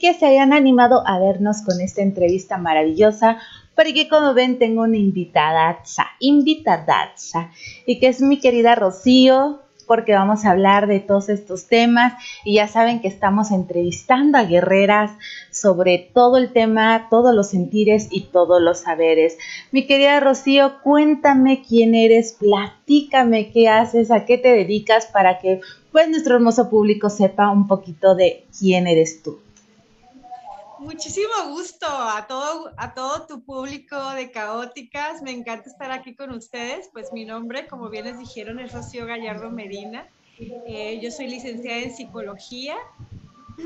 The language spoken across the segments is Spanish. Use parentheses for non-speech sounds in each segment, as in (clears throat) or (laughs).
que se hayan animado a vernos con esta entrevista maravillosa, porque como ven tengo una invitada, invitada, y que es mi querida Rocío, porque vamos a hablar de todos estos temas y ya saben que estamos entrevistando a guerreras sobre todo el tema, todos los sentires y todos los saberes. Mi querida Rocío, cuéntame quién eres, platícame qué haces, a qué te dedicas para que pues nuestro hermoso público sepa un poquito de quién eres tú. Muchísimo gusto a todo, a todo tu público de Caóticas. Me encanta estar aquí con ustedes. Pues mi nombre, como bien les dijeron, es Rocío Gallardo Medina. Eh, yo soy licenciada en psicología,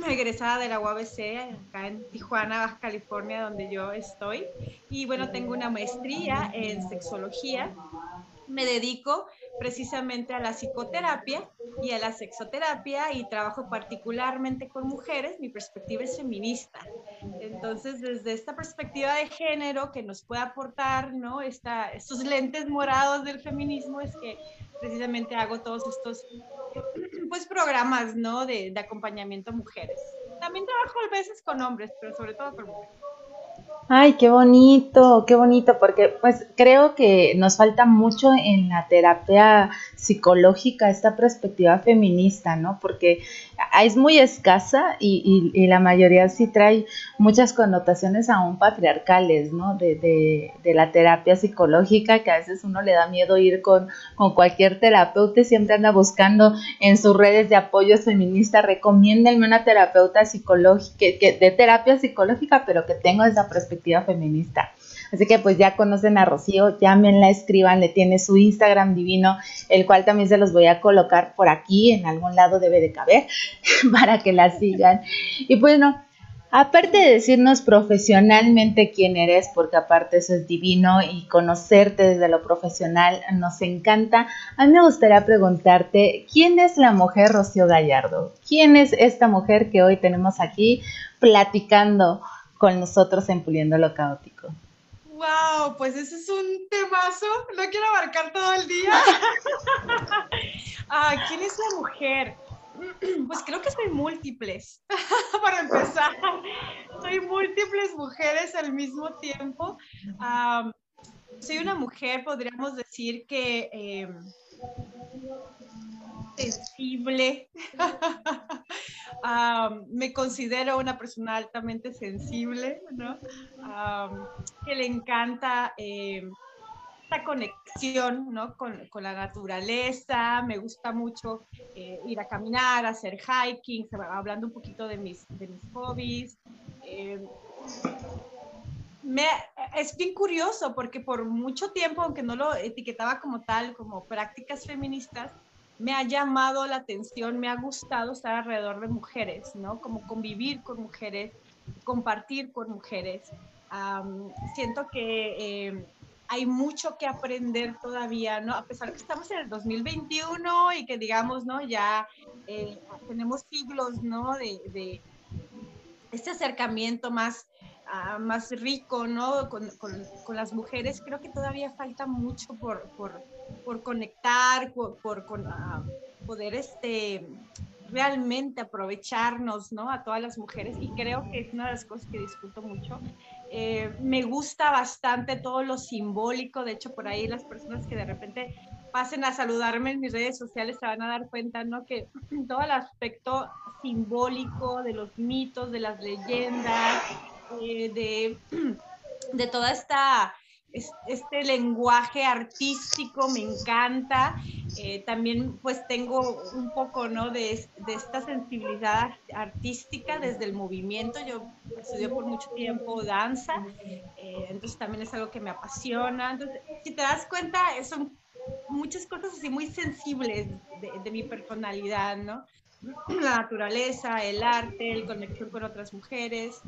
egresada de la UABC, acá en Tijuana, Baja California, donde yo estoy. Y bueno, tengo una maestría en sexología. Me dedico precisamente a la psicoterapia y a la sexoterapia y trabajo particularmente con mujeres, mi perspectiva es feminista. Entonces, desde esta perspectiva de género que nos puede aportar, ¿no? Esta, estos lentes morados del feminismo es que precisamente hago todos estos (clears throat) pues programas, ¿no? De, de acompañamiento a mujeres. También trabajo a veces con hombres, pero sobre todo con mujeres. Ay, qué bonito, qué bonito, porque pues creo que nos falta mucho en la terapia psicológica esta perspectiva feminista, ¿no? Porque es muy escasa y, la mayoría sí trae muchas connotaciones aún patriarcales, ¿no? De, la terapia psicológica, que a veces uno le da miedo ir con, con cualquier terapeuta, siempre anda buscando en sus redes de apoyo feminista, recomiéndenme una terapeuta psicológica, que, de terapia psicológica, pero que tenga esa perspectiva feminista. Así que pues ya conocen a Rocío, llámenla, escriban, le tiene su Instagram divino, el cual también se los voy a colocar por aquí, en algún lado debe de caber, (laughs) para que la sigan. Y bueno, aparte de decirnos profesionalmente quién eres, porque aparte eso es divino y conocerte desde lo profesional nos encanta, a mí me gustaría preguntarte, ¿quién es la mujer Rocío Gallardo? ¿Quién es esta mujer que hoy tenemos aquí platicando con nosotros en Puliendo lo Caótico? Wow, pues ese es un temazo. No quiero abarcar todo el día. (laughs) ah, ¿Quién es la mujer? (clears throat) Pues creo que soy múltiples, (laughs) para empezar. Soy múltiples mujeres al mismo tiempo. soy una mujer, podríamos decir que em, sensible. (laughs) me considero una persona altamente sensible, ¿no? que le encanta eh, esta conexión ¿no? con, con, la naturaleza. Me gusta mucho eh, ir a caminar, hacer hiking, hablando un poquito de mis, de mis hobbies. Eh, me, es bien curioso porque por mucho tiempo, aunque no lo etiquetaba como tal, como prácticas feministas, me ha llamado la atención, me ha gustado estar alrededor de mujeres, ¿no? Como convivir con mujeres, compartir con mujeres. siento que eh, hay mucho que aprender todavía, ¿no? A pesar de que estamos en el 2021 y que digamos, ¿no? Ya eh, tenemos siglos, ¿no? De, este acercamiento más más rico, ¿no? Con, con, las mujeres, creo que todavía falta mucho por, por, por conectar, por, por ah, poder este, realmente aprovecharnos, ¿no? A todas las mujeres y creo que es una de las cosas que disfruto mucho. Eh, me gusta bastante todo lo simbólico, de hecho por ahí las personas que de repente pasen a saludarme en mis redes sociales se van a dar cuenta, ¿no? Que (clears throat) todo el aspecto simbólico de los mitos, de las leyendas, eh, de, (clears throat) de toda esta este lenguaje artístico me encanta. Eh, también pues tengo un poco ¿no? de, de, esta sensibilidad artística desde el movimiento. Yo estudié por mucho tiempo danza, eh, entonces también es algo que me apasiona. Entonces, si te das cuenta, son muchas cosas así muy sensibles de, de mi personalidad, ¿no? (clears throat) la naturaleza, el arte, el conexión con otras mujeres,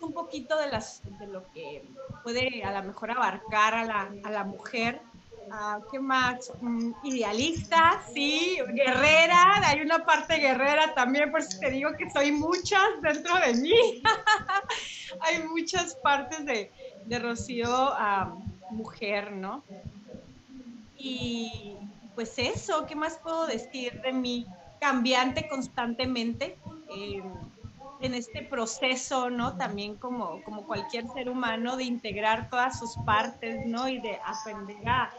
un poquito de, las, de lo que puede a lo mejor abarcar a la, a la mujer. Uh, ¿Qué más? Mm, idealista, sí, guerrera, hay una parte guerrera también, por eso te digo que soy muchas dentro de mí. (laughs) hay muchas partes de, de Rocío mujer, ¿no? Y pues eso, ¿qué más puedo decir de mí? Cambiante constantemente. Eh, en este proceso, ¿no? También como, como cualquier ser humano, de integrar todas sus partes, ¿no? Y de aprender a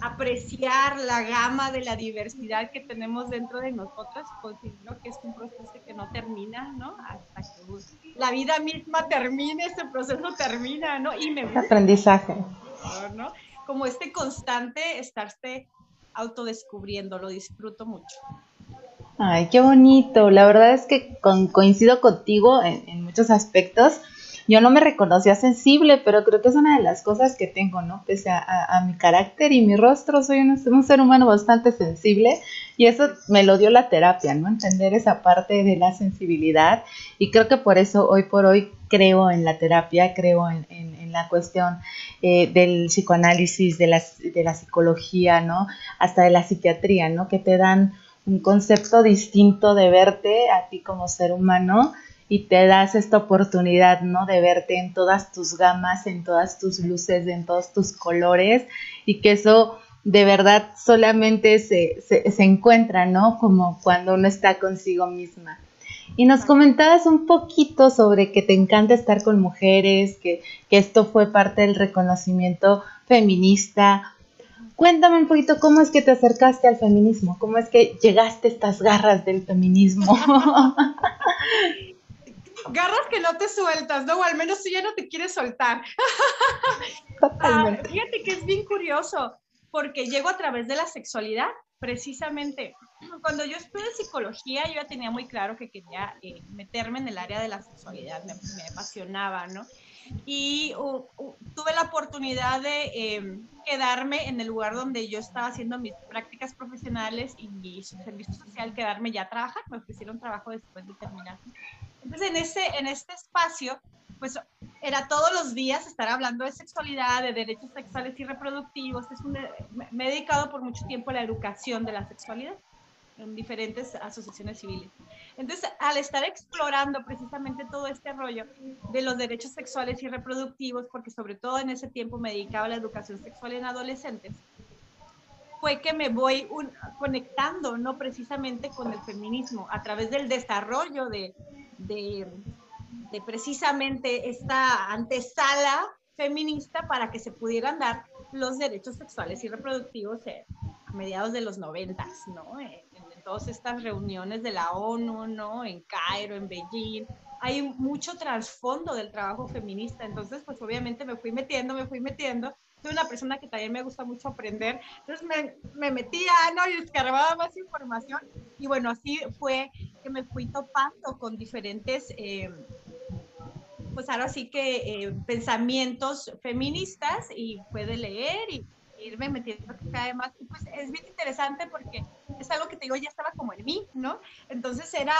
apreciar la gama de la diversidad que tenemos dentro de nosotras, considero que es un proceso que no termina, ¿no? Hasta que la vida misma termine, ese proceso termina, ¿no? Y me gusta. Aprendizaje. ¿no? Como este constante estarse autodescubriendo, lo disfruto mucho. Ay, qué bonito. La verdad es que coincido contigo en, muchos aspectos. Yo no me reconocía sensible, pero creo que es una de las cosas que tengo, ¿no? Pese a, mi carácter y mi rostro, soy un, ser humano bastante sensible y eso me lo dio la terapia, ¿no? Entender esa parte de la sensibilidad y creo que por eso hoy por hoy creo en la terapia, creo en, la cuestión eh, del psicoanálisis, de la, de la psicología, ¿no? Hasta de la psiquiatría, ¿no? Que te dan un concepto distinto de verte a ti como ser humano y te das esta oportunidad, ¿no? De verte en todas tus gamas, en todas tus luces, en todos tus colores y que eso de verdad solamente se, se, encuentra, ¿no? Como cuando uno está consigo misma. Y nos comentabas un poquito sobre que te encanta estar con mujeres, que, que esto fue parte del reconocimiento feminista. Cuéntame un poquito cómo es que te acercaste al feminismo, cómo es que llegaste a estas garras del feminismo. (laughs) garras que no te sueltas, ¿no? O al menos tú ya no te quieres soltar. (laughs) Ah, fíjate que es bien curioso, porque llego a través de la sexualidad, precisamente. Cuando yo estudié psicología, yo ya tenía muy claro que quería eh, meterme en el área de la sexualidad, me, me apasionaba, ¿no? Y tuve la oportunidad de em, quedarme en el lugar donde yo estaba haciendo mis prácticas profesionales y mi servicio social, quedarme ya a trabajar, me ofrecieron trabajo después de terminar. Entonces, en, ese, en este espacio, pues era todos los días estar hablando de sexualidad, de derechos sexuales y reproductivos. Es me he dedicado por mucho tiempo a la educación de la sexualidad en diferentes asociaciones civiles. Entonces, al estar explorando precisamente todo este rollo de los derechos sexuales y reproductivos, porque sobre todo en ese tiempo me dedicaba a la educación sexual en adolescentes, fue que me voy conectando, no precisamente con el feminismo, a través del desarrollo de, de, de precisamente esta antesala feminista para que se pudieran dar los derechos sexuales y reproductivos a mediados de los noventas, ¿no? Todas estas reuniones de la ONU, ¿no? En Cairo, en Beijing, hay mucho trasfondo del trabajo feminista, entonces pues obviamente me fui metiendo, me fui metiendo, soy una persona que también me gusta mucho aprender, entonces me, me metía, ¿no? Y escarbaba más información y bueno, así fue que me fui topando con diferentes... Eh, pues ahora sí que eh, pensamientos feministas y puede leer y irme metiendo cada más. Y pues es bien interesante porque es algo que te digo, ya estaba como en mí, ¿no? Entonces era,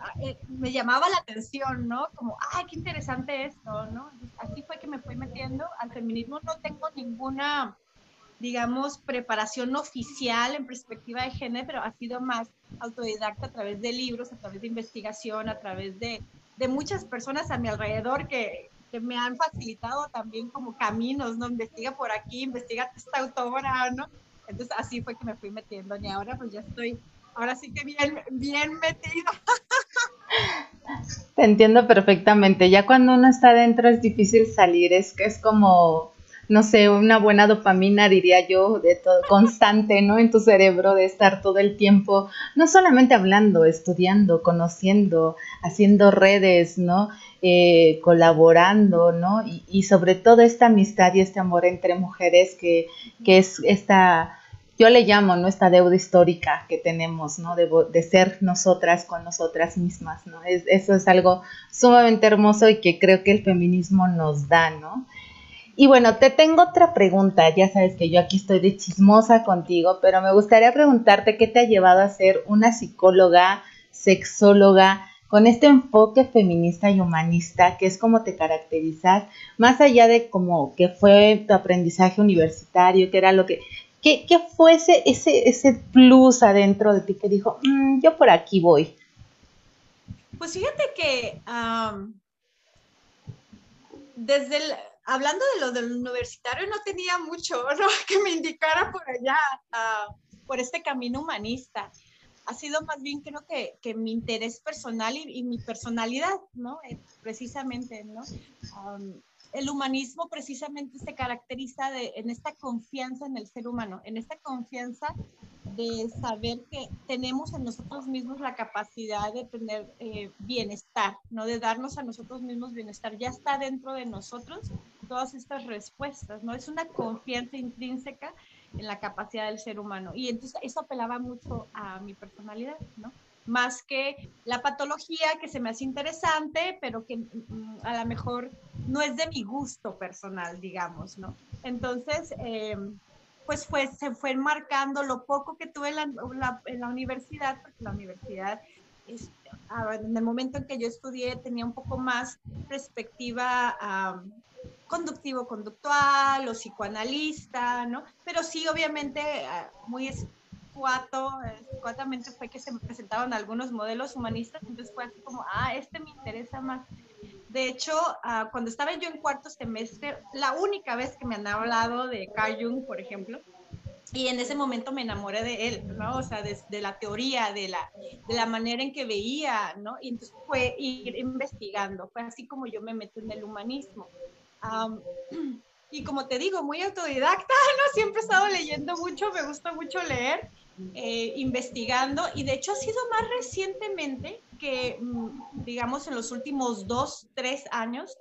ah, eh, me llamaba la atención, ¿no? Como, ay, qué interesante esto, ¿no? así fue que me fui metiendo al feminismo. No tengo ninguna, digamos, preparación oficial en perspectiva de género, pero ha sido más autodidacta a través de libros, a través de investigación, a través de, de muchas personas a mi alrededor que, que me han facilitado también como caminos, ¿no? Investiga por aquí, investiga esta autora, ¿no? Entonces así fue que me fui metiendo y ahora pues ya estoy, ahora sí que bien, bien metida. Te entiendo perfectamente. Ya cuando uno está dentro es difícil salir, es que es como no sé, una buena dopamina, diría yo, de todo, constante, ¿no? En tu cerebro, de estar todo el tiempo, no solamente hablando, estudiando, conociendo, haciendo redes, ¿no? Eh, colaborando, ¿no? Y, sobre todo esta amistad y este amor entre mujeres que, que es esta, yo le llamo, ¿no? Esta deuda histórica que tenemos, ¿no? De, de ser nosotras con nosotras mismas, ¿no? Es, eso es algo sumamente hermoso y que creo que el feminismo nos da, ¿no? Y bueno, te tengo otra pregunta. Ya sabes que yo aquí estoy de chismosa contigo, pero me gustaría preguntarte qué te ha llevado a ser una psicóloga, sexóloga, con este enfoque feminista y humanista, que es como te caracterizas, más allá de como que fue tu aprendizaje universitario, que era lo que, ¿qué, qué fue ese, ese, plus adentro de ti que dijo, mm, yo por aquí voy? Pues fíjate que desde el, hablando de lo del universitario, no tenía mucho (laughs) que me indicara por allá, ah, por este camino humanista. ha sido más bien creo que, que mi interés personal y, mi personalidad, ¿no? Eh, precisamente, ¿no? el humanismo precisamente se caracteriza de, en esta confianza en el ser humano, en esta confianza de saber que tenemos en nosotros mismos la capacidad de tener eh, bienestar, ¿no? De darnos a nosotros mismos bienestar. Ya está dentro de nosotros todas estas respuestas, ¿no? Es una confianza intrínseca en la capacidad del ser humano. Y entonces eso apelaba mucho a mi personalidad, ¿no? Más que la patología que se me hace interesante, pero que mm, a lo mejor no es de mi gusto personal, digamos, ¿no? Entonces, eh, pues fue, se fue marcando lo poco que tuve en la, en la, universidad, porque la universidad, este, en el momento en que yo estudié, tenía un poco más perspectiva conductivo-conductual o psicoanalista, ¿no? Pero sí, obviamente, ah, muy escuato, escuatamente fue que se me presentaban algunos modelos humanistas, entonces fue así como, ah, este me interesa más. De hecho, ah, cuando estaba yo en cuarto semestre, la única vez que me han hablado de Carl Jung, por ejemplo, y en ese momento me enamoré de él, ¿no? O sea, de, la teoría, de la, de la manera en que veía, ¿no? Y entonces fue ir investigando, fue así como yo me metí en el humanismo. (clears throat) y como te digo, muy autodidacta, (laughs) ¿no? Siempre he estado leyendo mucho, me gusta mucho leer, eh, investigando, y de hecho ha sido más recientemente que, mm, digamos, en los últimos dos, tres años,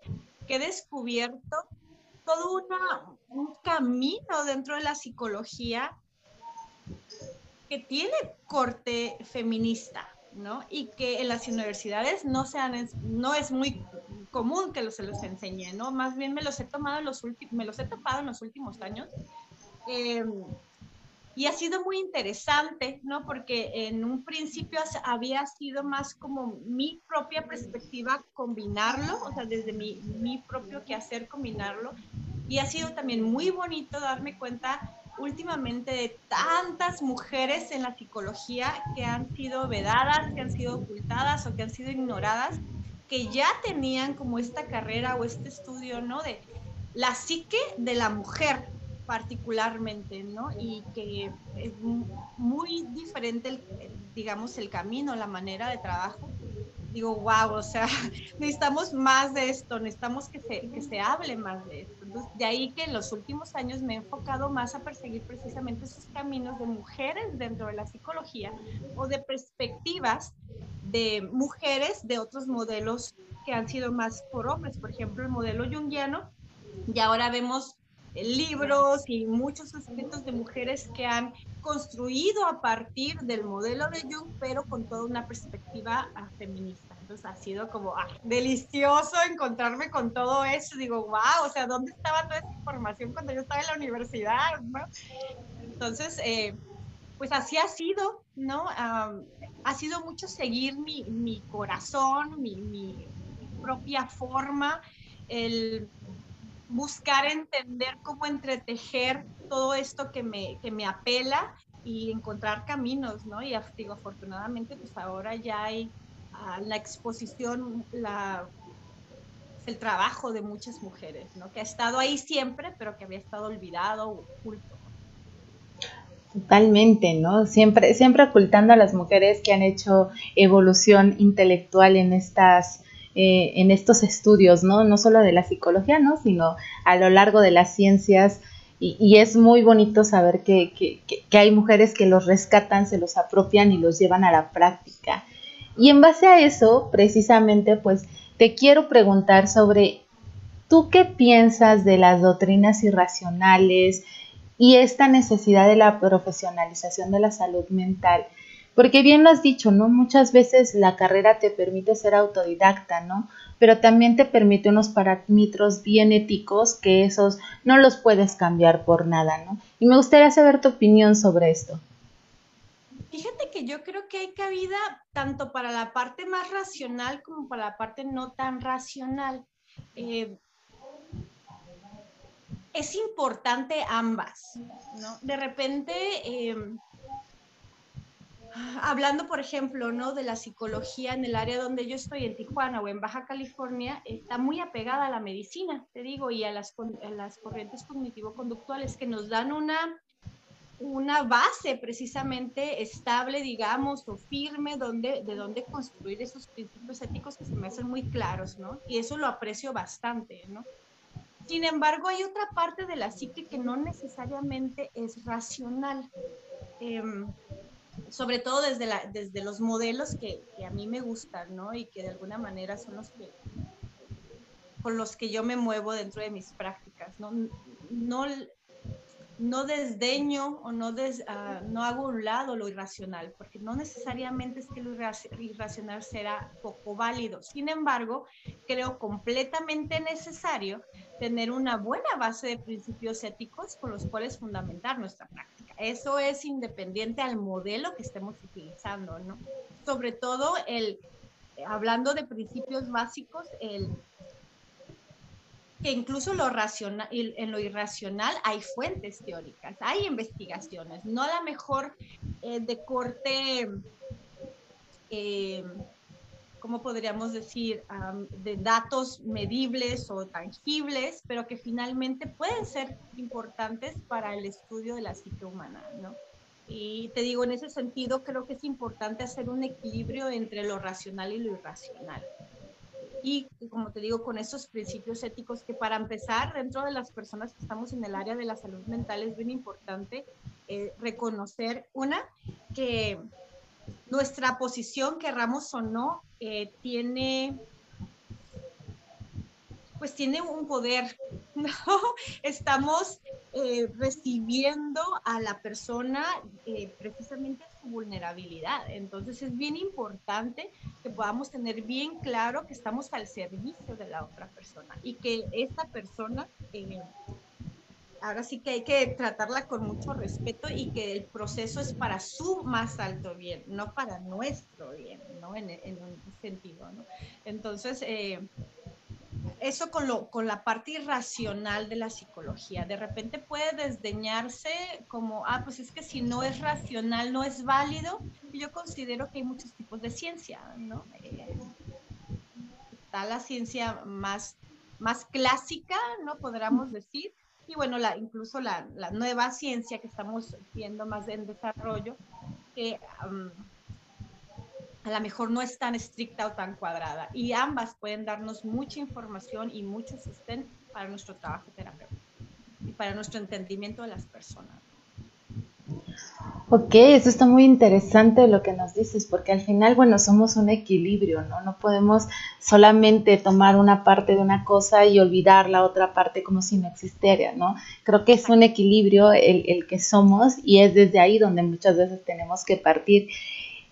que he descubierto todo una, un camino dentro de la psicología que tiene corte feminista, ¿no? Y que en las universidades no, sean, no es muy común que se los enseñe, ¿no? Más bien me los he tomado los me los he topado en los últimos años. Eh, y ha sido muy interesante, ¿no? Porque en un principio había sido más como mi propia perspectiva combinarlo, o sea, desde mi, mi propio quehacer combinarlo. Y ha sido también muy bonito darme cuenta últimamente de tantas mujeres en la psicología que han sido vedadas, que han sido ocultadas o que han sido ignoradas, que ya tenían como esta carrera o este estudio, ¿no? De la psique de la mujer, particularmente, ¿no? Y que es muy diferente, digamos, el camino, la manera de trabajo. Digo, wow, o sea, (laughs) necesitamos más de esto, necesitamos que se, que se hable más de esto. Entonces, de ahí que en los últimos años me he enfocado más a perseguir precisamente esos caminos de mujeres dentro de la psicología o de perspectivas de mujeres de otros modelos que han sido más por hombres, por ejemplo, el modelo junguiano, y ahora vemos libros y muchos escritos de mujeres que han construido a partir del modelo de Jung, pero con toda una perspectiva ah, feminista. Entonces ha sido como ah, delicioso encontrarme con todo eso. Digo, wow, o sea, ¿dónde estaba toda esa información cuando yo estaba en la universidad? Entonces, eh, pues así ha sido, ¿no? ha sido mucho seguir mi, mi corazón, mi, mi propia forma, el buscar entender cómo entretejer todo esto que me, que me apela y encontrar caminos, ¿no? Y digo, afortunadamente, pues ahora ya hay ah, la exposición, la, el trabajo de muchas mujeres, ¿no? Que ha estado ahí siempre, pero que había estado olvidado o oculto. Totalmente, ¿no? Siempre, siempre ocultando a las mujeres que han hecho evolución intelectual en estas eh, en estos estudios, ¿no? No solo de la psicología, ¿no? Sino a lo largo de las ciencias. Y, es muy bonito saber que, que, hay mujeres que los rescatan, se los apropian y los llevan a la práctica. Y en base a eso, precisamente, pues te quiero preguntar sobre, ¿tú qué piensas de las doctrinas irracionales y esta necesidad de la profesionalización de la salud mental? Porque bien lo has dicho, ¿no? Muchas veces la carrera te permite ser autodidacta, ¿no? Pero también te permite unos parámetros bien éticos que esos no los puedes cambiar por nada, ¿no? Y me gustaría saber tu opinión sobre esto. Fíjate que yo creo que hay cabida tanto para la parte más racional como para la parte no tan racional. Eh, es importante ambas, ¿no? De repente, eh, hablando, por ejemplo, ¿no? de la psicología en el área donde yo estoy, en Tijuana o en Baja California, está muy apegada a la medicina, te digo, y a las, las corrientes cognitivo-conductuales que nos dan una, una base precisamente estable, digamos, o firme donde, de donde construir esos principios éticos que se me hacen muy claros, ¿no? Y eso lo aprecio bastante, ¿no? Sin embargo, hay otra parte de la psique que no necesariamente es racional, em, sobre todo desde, desde los modelos que, que, a mí me gustan, ¿no? Y que de alguna manera son los que, con los que yo me muevo dentro de mis prácticas, ¿no? No, no desdeño o no, ah, no hago un lado lo irracional, porque no necesariamente es que lo irracional será poco válido. Sin embargo, creo completamente necesario tener una buena base de principios éticos con los cuales fundamentar nuestra práctica. Eso es independiente al modelo que estemos utilizando, ¿no? Sobre todo el, hablando de principios básicos, el que incluso lo racional, en lo irracional hay fuentes teóricas, hay investigaciones, no la mejor eh, de corte, eh, ¿cómo podríamos decir?, de datos medibles o tangibles, pero que finalmente pueden ser importantes para el estudio de la psique humana, ¿no? Y te digo, en ese sentido, creo que es importante hacer un equilibrio entre lo racional y lo irracional y como te digo, con esos principios éticos que para empezar, dentro de las personas que estamos en el área de la salud mental es bien importante eh, reconocer, una, que nuestra posición, querramos o no, eh, tiene pues tiene un poder, (laughs) ¿no? Estamos eh, recibiendo a la persona eh, precisamente su vulnerabilidad. Entonces es bien importante que podamos tener bien claro que estamos al servicio de la otra persona y que esta persona, eh, ahora sí que hay que tratarla con mucho respeto y que el proceso es para su más alto bien, no para nuestro bien, ¿no? En, un sentido, ¿no? Entonces, eso con, lo, con la parte irracional de la psicología. De repente puede desdeñarse como, ah, pues es que si no es racional, no es válido. yo considero que hay muchos tipos de ciencia, ¿no? Eh, está la ciencia más, más clásica, ¿no? Podríamos decir. Y bueno, la, incluso la, la nueva ciencia que estamos viendo más en desarrollo, que a lo mejor no es tan estricta o tan cuadrada. Y ambas pueden darnos mucha información y mucho sustento para nuestro trabajo terapéutico y para nuestro entendimiento de las personas. Ok, eso está muy interesante lo que nos dices, porque al final, bueno, somos un equilibrio, ¿no? No podemos solamente tomar una parte de una cosa y olvidar la otra parte como si no existiera, ¿no? Creo que es un equilibrio el, el que somos y es desde ahí donde muchas veces tenemos que partir.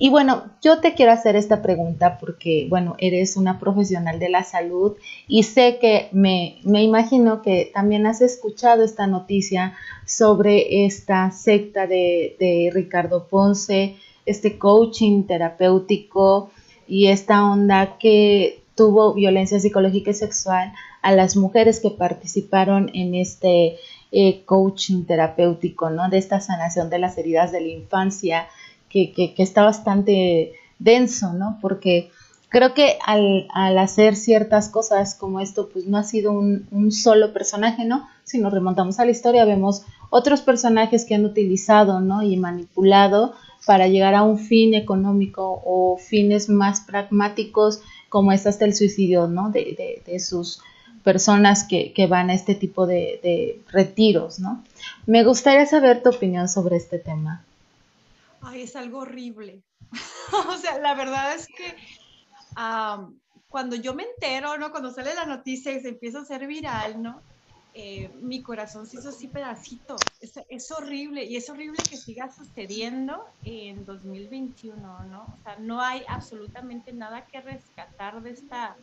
Y bueno, yo te quiero hacer esta pregunta porque, bueno, eres una profesional de la salud y sé que me, imagino que también has escuchado esta noticia sobre esta secta de, de Ricardo Ponce, este coaching terapéutico y esta onda que tuvo violencia psicológica y sexual a las mujeres que participaron en este eh, coaching terapéutico, ¿no? De esta sanación de las heridas de la infancia que, está bastante denso, ¿no? Porque creo que al, hacer ciertas cosas como esto, pues no ha sido un, solo personaje, ¿no? Si nos remontamos a la historia, vemos otros personajes que han utilizado, ¿no? Y manipulado para llegar a un fin económico o fines más pragmáticos, como es hasta el suicidio, ¿no? De, sus personas que, van a este tipo de, de retiros, ¿no? Me gustaría saber tu opinión sobre este tema ay, es algo horrible. (laughs) o sea, la verdad es que cuando yo me entero, ¿no? Cuando sale la noticia y se empieza a hacer viral, ¿no? Eh, mi corazón se hizo así pedacito. Es, es, horrible y es horrible que siga sucediendo en 2021, ¿no? O sea, no hay absolutamente nada que rescatar de esta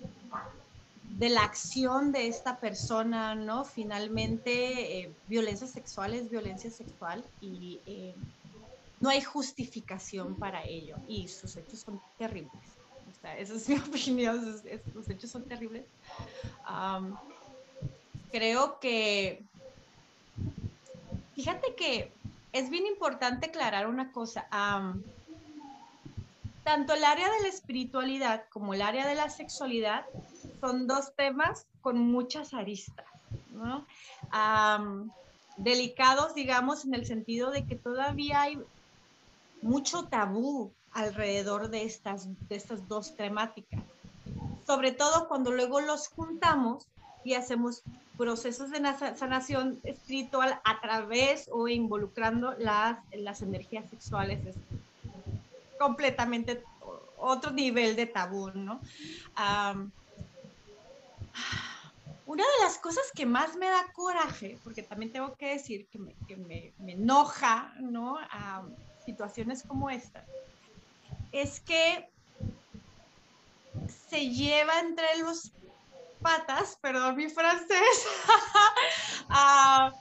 de la acción de esta persona, ¿no? Finalmente, eh, violencia sexual es violencia sexual y eh, no hay justificación para ello y sus hechos son terribles. esa es (laughs) mi opinión, sus, hechos son terribles. creo que, fíjate que es bien importante aclarar una cosa. tanto el área de la espiritualidad como el área de la sexualidad son dos temas con muchas aristas. ¿no? delicados, digamos, en el sentido de que todavía hay mucho tabú alrededor de estas, de estas dos temáticas. Sobre todo cuando luego los juntamos y hacemos procesos de sanación espiritual a través o involucrando las, las energías sexuales. Es completamente otro nivel de tabú, ¿no? una de las cosas que más me da coraje, porque también tengo que decir que me, que me, me enoja, ¿no? A situaciones como esta, es que se lleva entre los patas, perdón mi francés, (laughs) a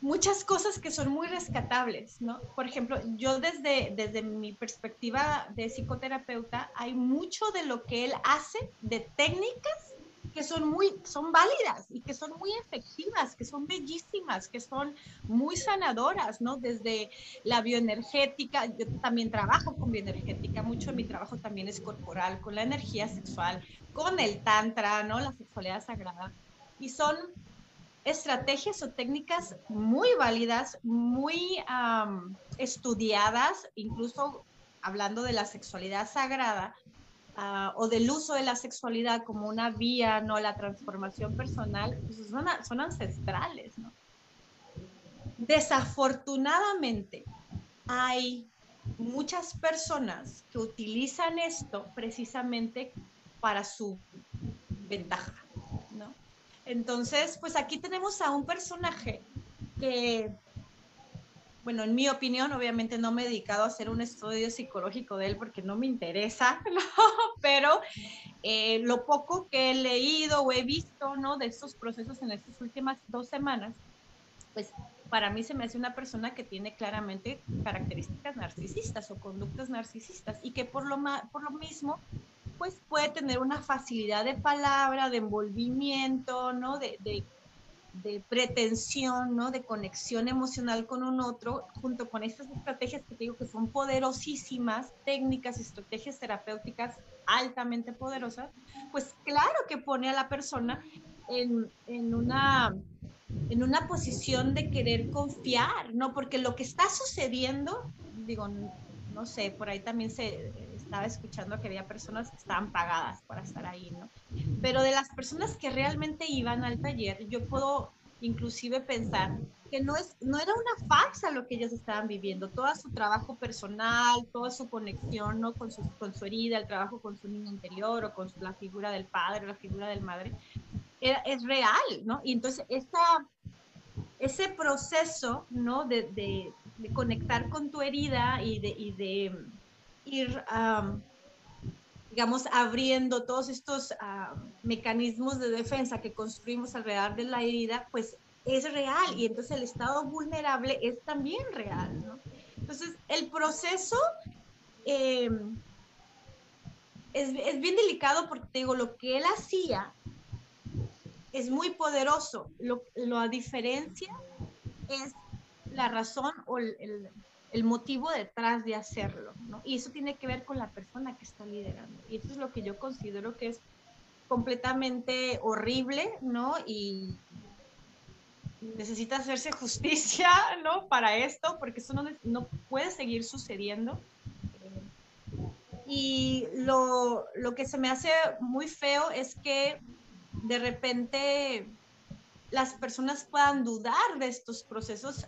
muchas cosas que son muy rescatables, ¿no? Por ejemplo, yo desde, desde mi perspectiva de psicoterapeuta, hay mucho de lo que él hace de técnicas que son muy, son válidas y que son muy efectivas, que son bellísimas, que son muy sanadoras, ¿no? Desde la bioenergética, yo también trabajo con bioenergética, mucho de mi trabajo también es corporal, con la energía sexual, con el tantra, ¿no? La sexualidad sagrada. Y son estrategias o técnicas muy válidas, muy estudiadas, incluso hablando de la sexualidad sagrada, Ah, o del uso de la sexualidad como una vía, ¿no? La transformación personal, pues son, ancestrales. Desafortunadamente, hay muchas personas que utilizan esto precisamente para su ventaja. Entonces, pues aquí tenemos a un personaje que bueno, en mi opinión, obviamente no me he dedicado a hacer un estudio psicológico de él porque no me interesa, (laughs) ¿no? pero eh, lo poco que he leído o he visto, ¿no? De estos procesos en estas últimas dos semanas, pues para mí se me hace una persona que tiene claramente características narcisistas o conductas narcisistas y que por lo, por lo mismo pues puede tener una facilidad de palabra, de envolvimiento, ¿no? De, de de pretensión, ¿no? De conexión emocional con un otro, junto con estas estrategias que te digo que son poderosísimas, técnicas, estrategias terapéuticas altamente poderosas, pues claro que pone a la persona en, en una en una posición de querer confiar, ¿no? Porque lo que está sucediendo, digo, no sé, por ahí también se estaba escuchando que había personas que estaban pagadas para estar ahí, ¿no? Pero de las personas que realmente iban al taller, yo puedo inclusive pensar que no, es, no era una farsa lo que ellos estaban viviendo, todo su trabajo personal, toda su conexión ¿no? con, su, con su herida, el trabajo con su niño interior o con la figura del padre, la figura del madre, era, es real, ¿no? Y entonces esa, ese proceso, ¿no? De, de, de conectar con tu herida y de, y de ir, digamos, abriendo todos estos mecanismos de defensa que construimos alrededor de la herida, pues es real y entonces el estado vulnerable es también real. Entonces, el proceso em, es, es, bien delicado porque digo, lo que él hacía es muy poderoso. Lo, a diferencia es la razón o el motivo detrás de hacerlo, ¿no? Y eso tiene que ver con la persona que está liderando. Y eso es lo que yo considero que es completamente horrible, ¿no? Y necesita hacerse (laughs) justicia, ¿no? Para esto, porque eso no, no puede seguir sucediendo. Y lo, lo que se me hace muy feo es que de repente las personas puedan dudar de estos procesos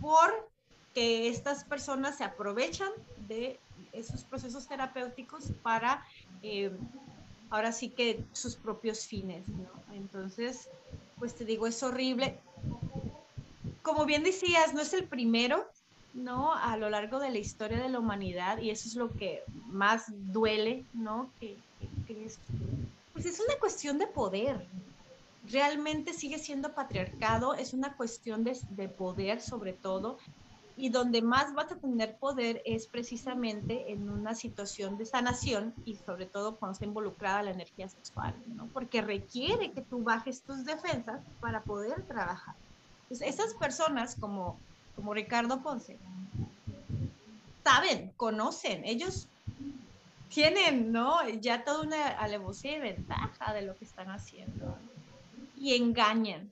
por que estas personas se aprovechan de esos procesos terapéuticos para, eh, ahora sí que sus propios fines, ¿no? Entonces, pues te digo, es horrible. Como bien decías, no es el primero, ¿no? A lo largo de la historia de la humanidad, y eso es lo que más duele, ¿no? Que, es, pues es una cuestión de poder. Realmente sigue siendo patriarcado, es una cuestión de, de poder sobre todo, y donde más vas a tener poder es precisamente en una situación de sanación y sobre todo cuando está involucrada la energía sexual, ¿no? Porque requiere que tú bajes tus defensas para poder trabajar. Entonces, esas personas como, como Ricardo Ponce saben, conocen, ellos tienen, ¿no? Ya toda una alevosía y ventaja de lo que están haciendo y engañan,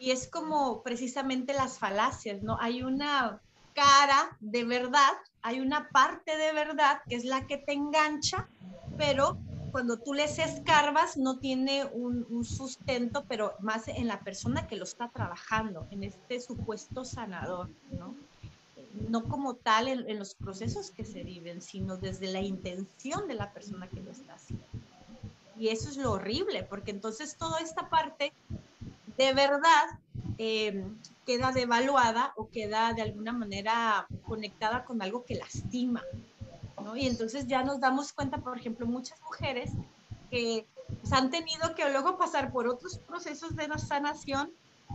Y es como precisamente las falacias, ¿no? Hay una cara de verdad, hay una parte de verdad que es la que te engancha, pero cuando tú les escarbas no tiene un, sustento, pero más en la persona que lo está trabajando, en este supuesto sanador, ¿no? No como tal en, en los procesos que se viven, sino desde la intención de la persona que lo está haciendo. Y eso es lo horrible, porque entonces toda esta parte de verdad eh, queda devaluada o queda de alguna manera conectada con algo que lastima. ¿no? Y entonces ya nos damos cuenta, por ejemplo, muchas mujeres que pues, han tenido que luego pasar por otros procesos de sanación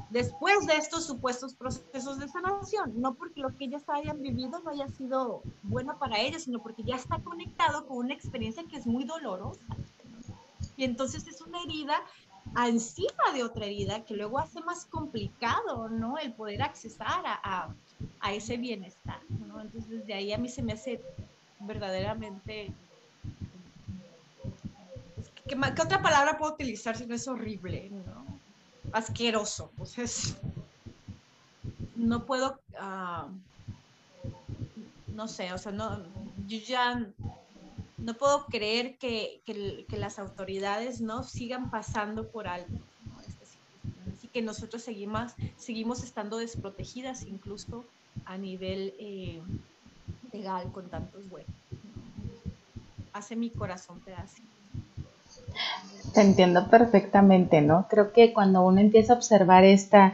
después de estos supuestos procesos de sanación, no porque lo que ellas hayan vivido no haya sido bueno para ellas, sino porque ya está conectado con una experiencia que es muy dolorosa. Y entonces es una herida encima de otra herida que luego hace más complicado, ¿no? El poder accesar a, a, ese bienestar, ¿no? Entonces desde ahí a mí se me hace verdaderamente... ¿Qué, ¿Qué, otra palabra puedo utilizar si no es horrible, ¿no? Asqueroso, pues es... No puedo... Uh, no sé, o sea, no, yo ya no puedo creer que, las autoridades no sigan pasando por alto. Así que nosotros seguimos, seguimos estando desprotegidas incluso a nivel eh, legal con tantos buenos. Hace mi corazón pedacito. Te entiendo perfectamente, ¿no? Creo que cuando uno empieza a observar esta,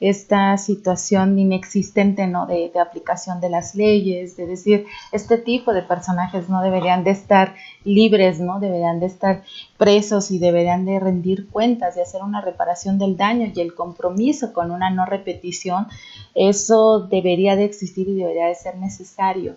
esta situación inexistente, ¿no? De, aplicación de las leyes, de decir, este tipo de personajes no deberían de estar libres, ¿no? Deberían de estar presos y deberían de rendir cuentas, de hacer una reparación del daño y el compromiso con una no repetición, eso debería de existir y debería de ser necesario.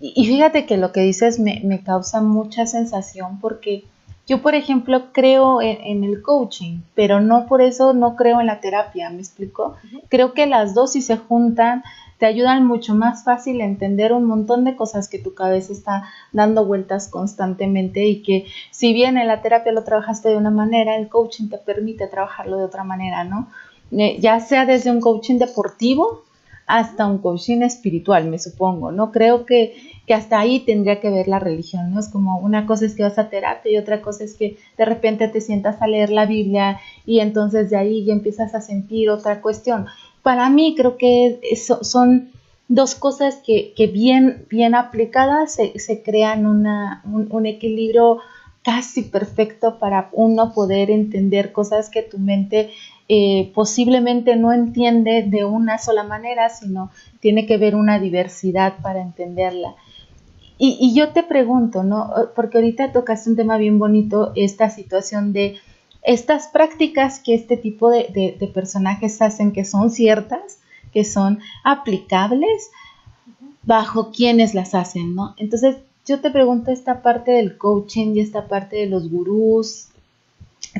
Y, fíjate que lo que dices me, me causa mucha sensación porque yo, por ejemplo, creo en, el coaching, pero no por eso no creo en la terapia, ¿me explico? Creo que las dos si se juntan te ayudan mucho más fácil a entender un montón de cosas que tu cabeza está dando vueltas constantemente y que si bien en la terapia lo trabajaste de una manera, el coaching te permite trabajarlo de otra manera, ¿no? Eh, ya sea desde un coaching deportivo hasta un coaching espiritual, me supongo, ¿no? Creo que que hasta ahí tendría que ver la religión, ¿no? Es como una cosa es que vas a terapia y otra cosa es que de repente te sientas a leer la Biblia y entonces de ahí ya empiezas a sentir otra cuestión. Para mí creo que eso son dos cosas que, bien, bien aplicadas se, crean una, un, equilibrio casi perfecto para uno poder entender cosas que tu mente eh, posiblemente no entiende de una sola manera, sino tiene que ver una diversidad para entenderla. Y, yo te pregunto, ¿no? Porque ahorita tocaste un tema bien bonito, esta situación de estas prácticas que este tipo de, personajes hacen, que son ciertas, que son aplicables, bajo quienes las hacen, ¿no? Entonces, yo te pregunto esta parte del coaching y esta parte de los gurús,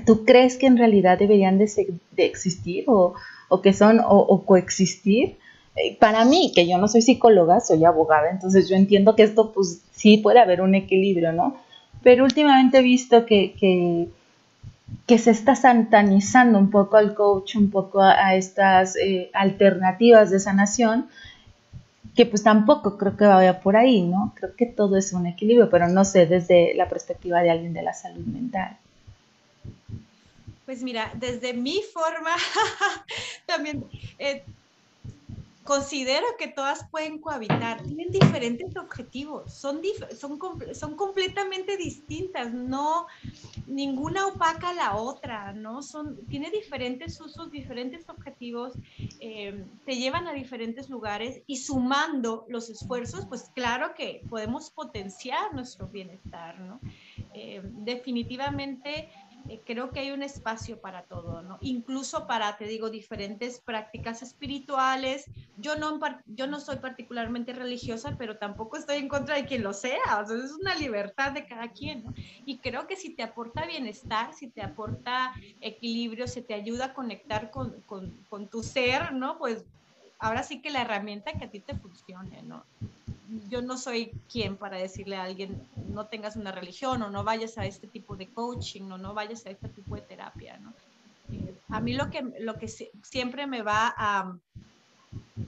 ¿tú crees que en realidad deberían de, existir o, que son o coexistir? Para mí, que yo no soy psicóloga, soy abogada, entonces yo entiendo que esto pues sí puede haber un equilibrio, ¿no? Pero últimamente he visto que, que, se está santanizando un poco al coach, un poco a, estas eh, alternativas de sanación, que pues tampoco creo que vaya por ahí, ¿no? Creo que todo es un equilibrio, pero no sé desde la perspectiva de alguien de la salud mental. Pues mira, desde mi forma, (laughs) también eh, considero que todas pueden cohabitar, tienen diferentes objetivos, son, son, son completamente distintas, no ninguna opaca a la otra, ¿no? Son, tiene diferentes usos, diferentes objetivos, eh, te llevan a diferentes lugares y sumando los esfuerzos, pues claro que podemos potenciar nuestro bienestar, ¿no? Eh, definitivamente eh, creo que hay un espacio para todo, ¿no? Incluso para, te digo, diferentes prácticas espirituales. Yo no, yo no soy particularmente religiosa, pero tampoco estoy en contra de quien lo sea. O sea, es una libertad de cada quien, ¿no? Y creo que si te aporta bienestar, si te aporta equilibrio, si te ayuda a conectar con, con, con tu ser, ¿no? Pues ahora sí que la herramienta que a ti te funcione, ¿no? Yo no soy quien para decirle a alguien no tengas una religión o no vayas a este tipo de coaching o no vayas a este tipo de terapia, ¿no? Eh, a mí lo que, lo que siempre me va a,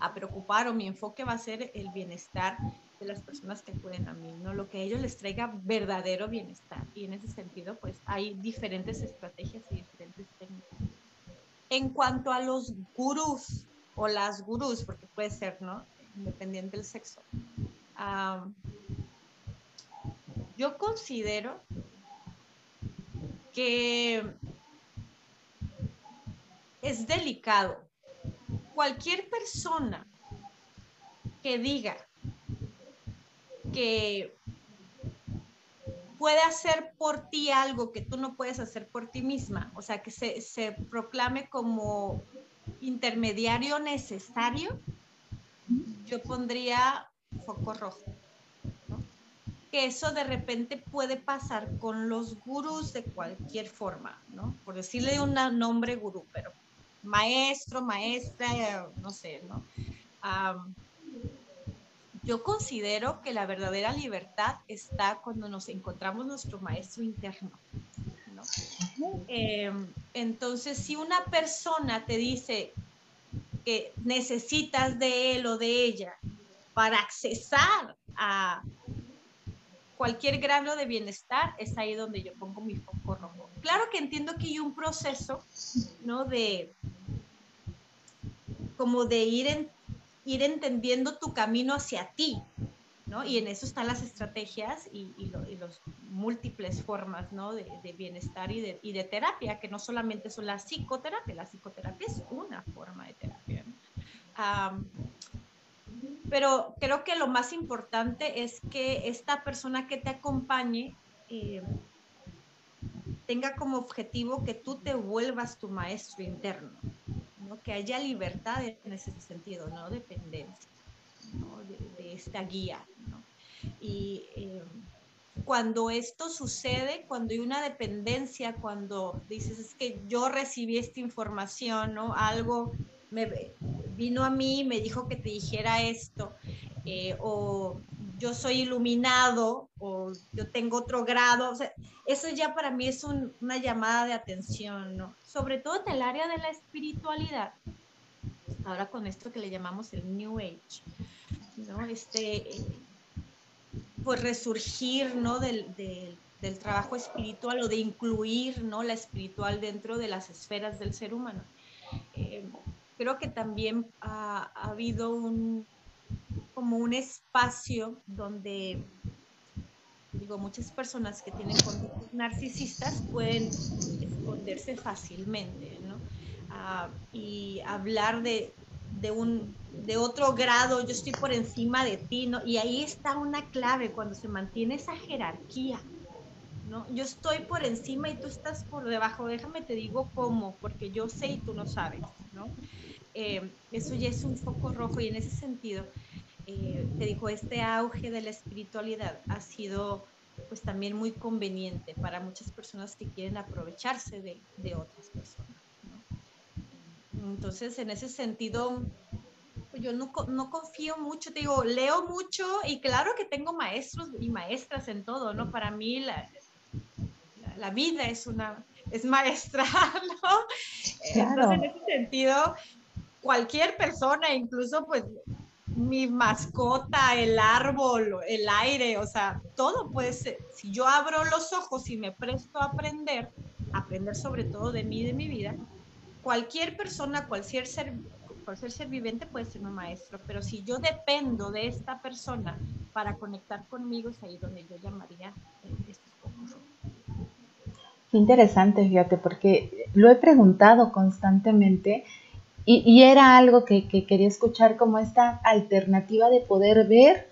a preocupar o mi enfoque va a ser el bienestar de las personas que acuden a mí, ¿no? Lo que a ellos les traiga verdadero bienestar. Y en ese sentido, pues hay diferentes estrategias y diferentes técnicas. En cuanto a los gurús o las gurús, porque puede ser, ¿no? Independiente del sexo. Yo considero que es delicado. Cualquier persona que diga que puede hacer por ti algo que tú no puedes hacer por ti misma, o sea, que se, proclame como intermediario necesario, yo pondría foco rojo. Que eso de repente puede pasar con los gurús de cualquier forma, ¿no? Por decirle un nombre gurú, pero maestro, maestra, no sé, ¿no? Yo considero que la verdadera libertad está cuando nos encontramos nuestro maestro interno. Em, entonces, si una persona te dice que necesitas de él o de ella para accesar a cualquier grado de bienestar, es ahí donde yo pongo mi foco rojo. Claro que entiendo que hay un proceso, ¿no? De como de ir en, ir entendiendo tu camino hacia ti, ¿no? Y en eso están las estrategias y, y, los múltiples formas, ¿no? De, bienestar y de, y de, terapia, que no solamente son la psicoterapia, la psicoterapia es una forma de terapia. Pero creo que lo más importante es que esta persona que te acompañe eh, tenga como objetivo que tú te vuelvas tu maestro interno, que haya libertad en ese sentido, no dependencia de, esta guía. Y eh, cuando esto sucede, cuando hay una dependencia, cuando dices, es que yo recibí esta información, ¿no? algo me vino a mí, me dijo que te dijera esto, eh, o yo soy iluminado, o yo tengo otro grado, eso ya para mí es una llamada de atención. Sobre todo en el área de la espiritualidad, ahora con esto que le llamamos el New Age, ¿no? Este, pues resurgir, ¿no? Del, trabajo espiritual o de incluir, ¿no? La espiritual dentro de las esferas del ser humano. Eh, creo que también ha, habido un, como un espacio donde digo, muchas personas que tienen conductas narcisistas pueden esconderse fácilmente, ¿no? Ah, y hablar de, de, un, de otro grado, yo estoy por encima de ti, ¿no? Y ahí está una clave cuando se mantiene esa jerarquía, ¿no? Yo estoy por encima y tú estás por debajo, déjame te digo cómo, porque yo sé y tú no sabes, ¿no? Eh, eso ya es un foco rojo y en ese sentido, eh, te digo, este auge de la espiritualidad ha sido pues también muy conveniente para muchas personas que quieren aprovecharse de, de otras personas. Entonces, en ese sentido, yo no, no, confío mucho, te digo, leo mucho y claro que tengo maestros y maestras en todo, ¿no? Para mí la, la, vida es una, es maestra, (laughs) ¿no? Entonces, en ese sentido, cualquier persona, incluso pues mi mascota, el árbol, el aire, o sea, todo puede ser. Si yo abro los ojos y me presto a aprender, aprender sobre todo de mí de mi vida, cualquier persona, cualquier ser, cualquier ser viviente puede ser un maestro, pero si yo dependo de esta persona para conectar conmigo, es ahí donde yo llamaría eh, Interesante, fíjate, porque lo he preguntado constantemente y, era algo que, quería escuchar como esta alternativa de poder ver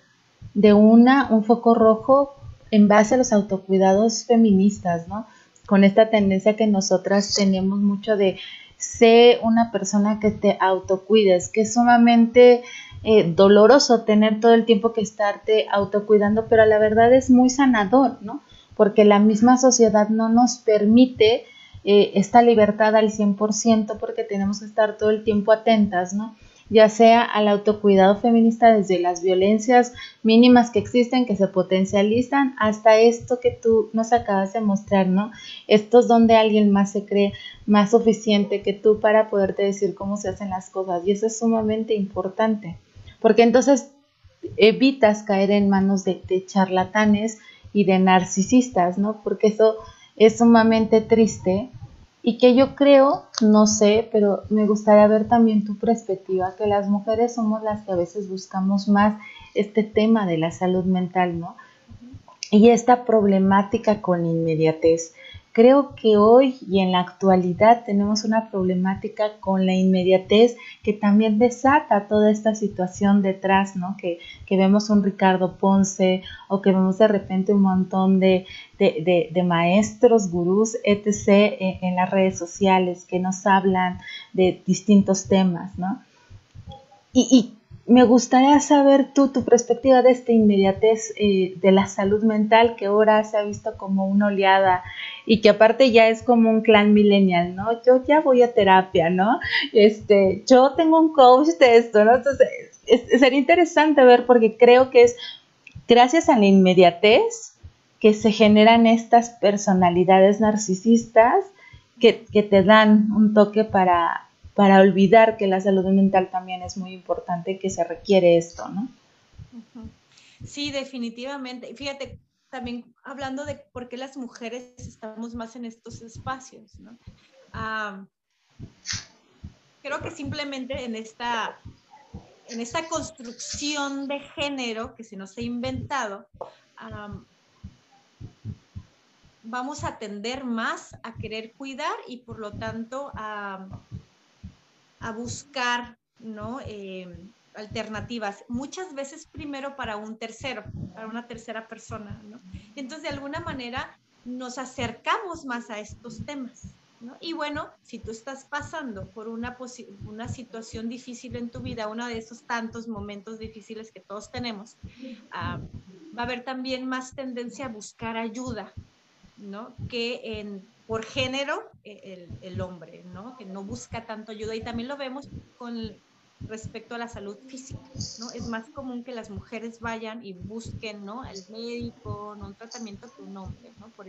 de una un foco rojo en base a los autocuidados feministas, ¿no? Con esta tendencia que nosotras tenemos mucho de ser una persona que te autocuides, que es sumamente eh, doloroso tener todo el tiempo que estarte autocuidando, pero la verdad es muy sanador, ¿no? Porque la misma sociedad no nos permite eh, esta libertad al 100% porque tenemos que estar todo el tiempo atentas, ¿no? ya sea al autocuidado feminista desde las violencias mínimas que existen, que se potencializan, hasta esto que tú nos acabas de mostrar, ¿no? Estos donde alguien más se cree más suficiente que tú para poderte decir cómo se hacen las cosas. Y eso es sumamente importante, porque entonces evitas caer en manos de charlatanes y de narcisistas, ¿no? Porque eso es sumamente triste y que yo creo, no sé, pero me gustaría ver también tu perspectiva, que las mujeres somos las que a veces buscamos más este tema de la salud mental, ¿no? Y esta problemática con inmediatez. Creo que hoy y en la actualidad tenemos una problemática con la inmediatez que también desata toda esta situación detrás, ¿no? Que, que vemos un Ricardo Ponce o que vemos de repente un montón de, de, maestros, gurús, etc. En, en, las redes sociales que nos hablan de distintos temas, ¿no? Y me gustaría saber tú, tu perspectiva de esta inmediatez eh, de la salud mental que ahora se ha visto como una oleada y que aparte ya es como un clan millennial, ¿no? Yo ya voy a terapia, ¿no? Este, yo tengo un coach de esto, ¿no? Entonces, sería interesante ver porque creo que es gracias a la inmediatez que se generan estas personalidades narcisistas que, que te dan un toque para para olvidar que la salud mental también es muy importante, que se requiere esto, ¿no? Sí, definitivamente. Fíjate, también hablando de por qué las mujeres estamos más en estos espacios, ¿no? creo que simplemente en esta, en esta construcción de género que se nos ha inventado, vamos a tender más a querer cuidar y por lo tanto a a buscar, ¿no? Eh, alternativas, muchas veces primero para un tercero, para una tercera persona, ¿no? Entonces, de alguna manera, nos acercamos más a estos temas. Y bueno, si tú estás pasando por una, una situación difícil en tu vida, uno de esos tantos momentos difíciles que todos tenemos, ah, va a haber también más tendencia a buscar ayuda, ¿no? Que por género eh, el, hombre, ¿no? Que no busca tanto ayuda y también lo vemos con respecto a la salud física, ¿no? Es más común que las mujeres vayan y busquen, ¿no? Al médico, ¿no? Un tratamiento que un hombre, ¿no? Por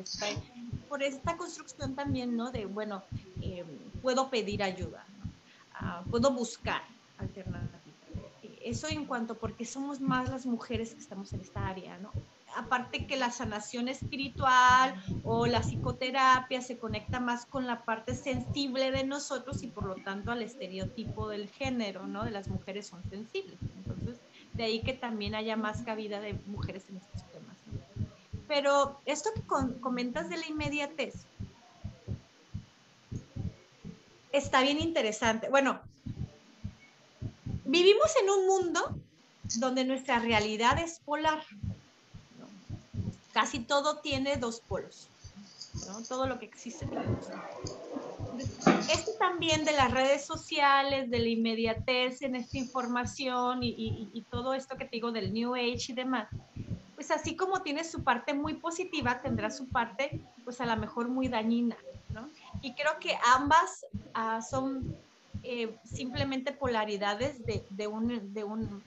esta, construcción también, ¿no? De, bueno, em, puedo pedir ayuda. Ah, puedo buscar alternativas. Eso en cuanto, porque somos más las mujeres que estamos en esta área. Aparte que la sanación espiritual o la psicoterapia se conecta más con la parte sensible de nosotros y por lo tanto al estereotipo del género, ¿no? De las mujeres son sensibles. Entonces, de ahí que también haya más cabida de mujeres en estos temas. Pero esto que comentas de la inmediatez está bien interesante. Bueno, vivimos en un mundo donde nuestra realidad es polar casi todo tiene dos polos, ¿no? Todo lo que existe tiene dos polos. Esto también de las redes sociales, de la inmediatez en esta información y, y, todo esto que te digo del New Age y demás, pues así como tiene su parte muy positiva, tendrá su parte, pues a lo mejor muy dañina, ¿no? Y creo que ambas uh, son eh, simplemente polaridades de, de, un, de un,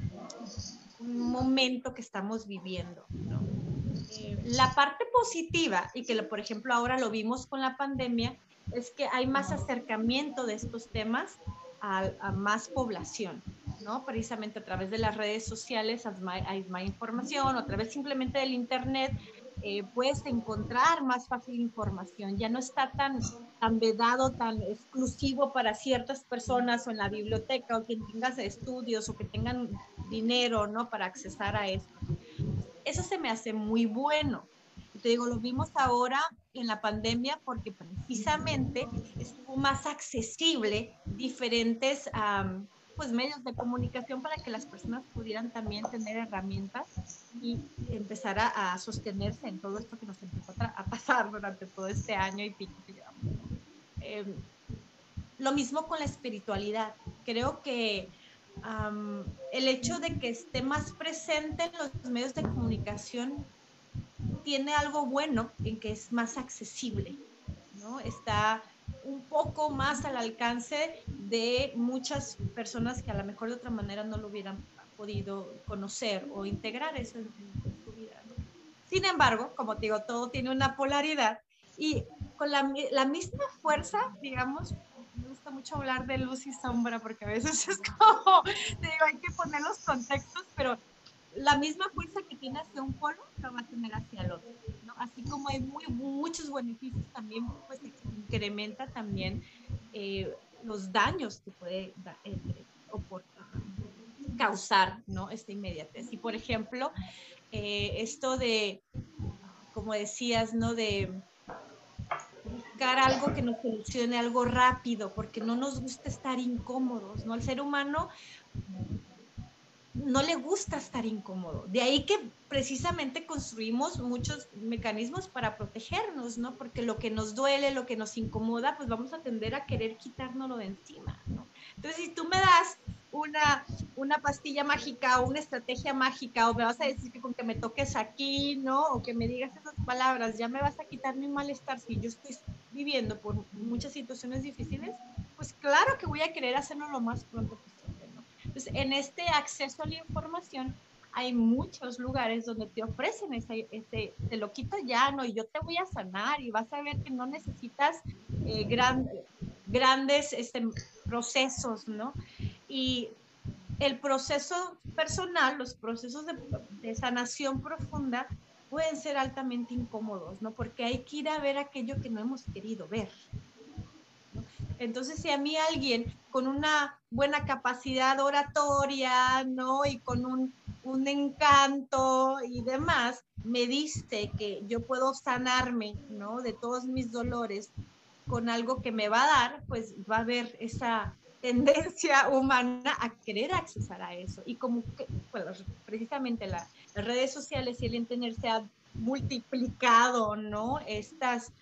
un momento que estamos viviendo, ¿no? La parte positiva, y que por ejemplo ahora lo vimos con la pandemia, es que hay más acercamiento de estos temas a, más población, ¿no? Precisamente a través de las redes sociales hay más, información, a través simplemente del Internet eh, puedes encontrar más fácil información, ya no está tan, tan vedado, tan exclusivo para ciertas personas o en la biblioteca o quien tenga estudios o que tengan dinero, ¿no? Para accesar a esto eso se me hace muy bueno. te digo, lo vimos ahora en la pandemia porque precisamente estuvo más accesible diferentes pues, medios de comunicación para que las personas pudieran también tener herramientas y empezar a, sostenerse en todo esto que nos empezó a, pasar durante todo este año y pico em, lo mismo con la espiritualidad. Creo que el hecho de que esté más presente en los medios de comunicación tiene algo bueno en que es más accesible, ¿no? Está un poco más al alcance de muchas personas que a lo mejor de otra manera no lo hubieran podido conocer o integrar eso en, su vida. Sin embargo, como te digo, todo tiene una polaridad y con la, misma fuerza, digamos, hablar de luz y sombra porque a veces (laughs) es como, te digo, hay que poner los contextos, pero la misma fuerza que tiene hacia un polo la va a tener hacia el otro. ¿no? Así como hay muchos beneficios, también pues incrementa también eh, los daños que puede eh, causar ¿no? esta inmediatez. Y por ejemplo, eh, esto de, como decías, ¿no? de algo que nos solucione algo rápido, porque no nos gusta estar incómodos, ¿no? El ser humano no le gusta estar incómodo. De ahí que precisamente construimos muchos mecanismos para protegernos, ¿no? Porque lo que nos duele, lo que nos incomoda, pues vamos a tender a querer quitárnoslo de encima, ¿no? Entonces, si tú me das una, una pastilla mágica o una estrategia mágica o me vas a decir que con que me toques aquí, ¿no? O que me digas esas palabras, ya me vas a quitar mi malestar si yo estoy viviendo por muchas situaciones difíciles, pues claro que voy a querer hacerlo lo más pronto posible, ¿no? Entonces, en este acceso a la información, hay muchos lugares donde te ofrecen ese, ese, te lo quito ya, ¿no? Y yo te voy a sanar y vas a ver que no necesitas eh, grandes este, procesos, ¿no? Y el proceso personal, los procesos de, sanación profunda pueden ser altamente incómodos, ¿no? Porque hay que ir a ver aquello que no hemos querido ver. Entonces, si a mí alguien con una buena capacidad oratoria, ¿no? Y con un, un encanto y demás, me dice que yo puedo sanarme, ¿no? De todos mis dolores con algo que me va a dar, pues va a haber esa tendencia humana a querer accesar a eso. Y como que, pues, precisamente las redes sociales y el Internet se ha multiplicado, ¿no? Estas,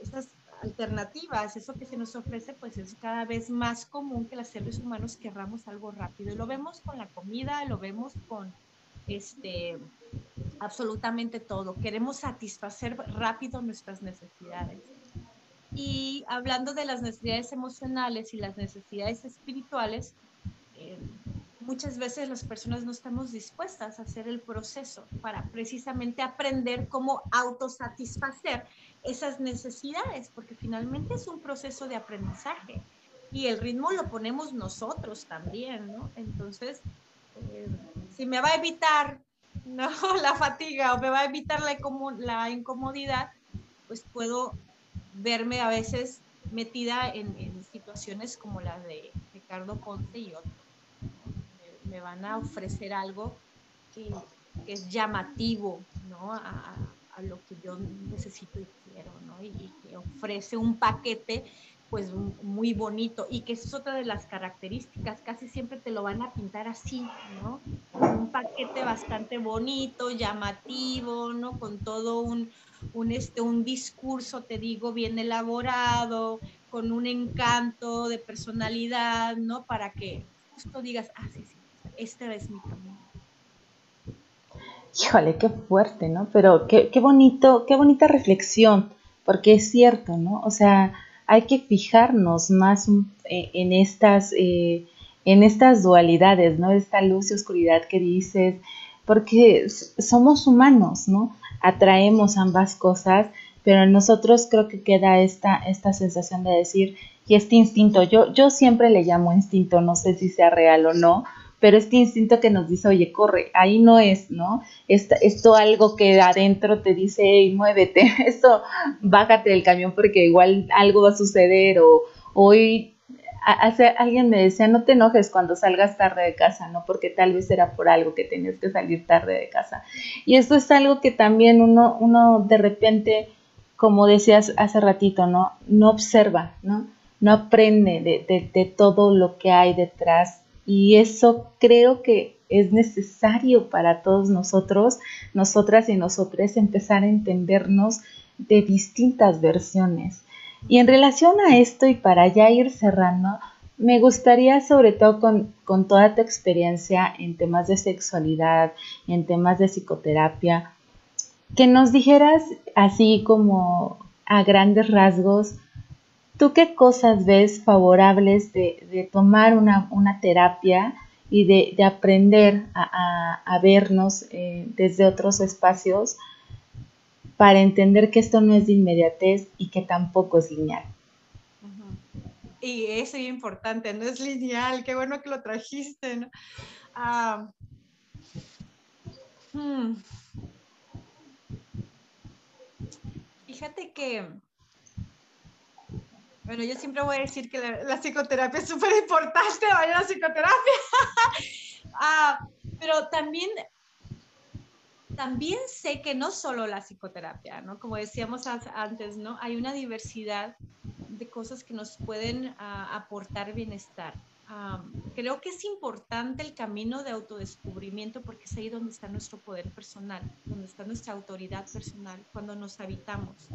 estas alternativas, eso que se nos ofrece, pues es cada vez más común que los seres humanos querramos algo rápido. Y lo vemos con la comida, lo vemos con este absolutamente todo. Queremos satisfacer rápido nuestras necesidades. Y hablando de las necesidades emocionales y las necesidades espirituales, eh, muchas veces las personas no estamos dispuestas a hacer el proceso para precisamente aprender cómo autosatisfacer esas necesidades, porque finalmente es un proceso de aprendizaje y el ritmo lo ponemos nosotros también, ¿no? Entonces, eh, si me va a evitar (laughs) ¿no? la fatiga o me va a evitar la, la incomodidad, pues puedo verme a veces metida en, situaciones como la de Ricardo Ponce y otros. Me, van a ofrecer algo que, es llamativo ¿no? a, lo que yo necesito y quiero, ¿no? y, que ofrece un paquete pues muy bonito y que es otra de las características, casi siempre te lo van a pintar así, ¿no? Un paquete bastante bonito, llamativo, ¿no? Con todo un, un, este, un discurso, te digo, bien elaborado, con un encanto de personalidad, ¿no? Para que justo digas, ah, sí, sí, este es mi camino. Híjole, qué fuerte, ¿no? Pero qué, qué bonito, qué bonita reflexión, porque es cierto, ¿no? O sea, hay que fijarnos más eh, en estas, eh, en estas dualidades, ¿no? Esta luz y oscuridad que dices, porque somos humanos, ¿no? Atraemos ambas cosas, pero en nosotros creo que queda esta, esta sensación de decir, y este instinto, yo, yo siempre le llamo instinto, no sé si sea real o no, pero este instinto que nos dice, oye, corre, ahí no es, ¿no? Esto, esto algo que adentro te dice, hey, muévete, (laughs) esto, bájate del camión porque igual algo va a suceder o hoy hace, alguien me decía, no te enojes cuando salgas tarde de casa, ¿no? Porque tal vez era por algo que tenías que salir tarde de casa. Y esto es algo que también uno, uno de repente, como decías hace ratito, ¿no? No observa, ¿no? No aprende de, de todo lo que hay detrás y eso creo que es necesario para todos nosotros, nosotras y nosotros, empezar a entendernos de distintas versiones. Y en relación a esto y para ya ir cerrando, me gustaría sobre todo con, con toda tu experiencia en temas de sexualidad, en temas de psicoterapia, que nos dijeras así como a grandes rasgos ¿Tú qué cosas ves favorables de, tomar una, terapia y de, aprender a, vernos eh, desde otros espacios para entender que esto no es de inmediatez y que tampoco es lineal? Y eso es importante, no es lineal, qué bueno que lo trajiste. ¿no? Ah, hmm. Fíjate que, bueno, yo siempre voy a decir que la, psicoterapia es súper importante, vaya la psicoterapia. (laughs) Ah, pero también, también sé que no solo la psicoterapia, ¿no? Como decíamos antes, ¿no? Hay una diversidad de cosas que nos pueden ah, aportar bienestar. creo que es importante el camino de autodescubrimiento porque es ahí donde está nuestro poder personal, donde está nuestra autoridad personal, cuando nos habitamos,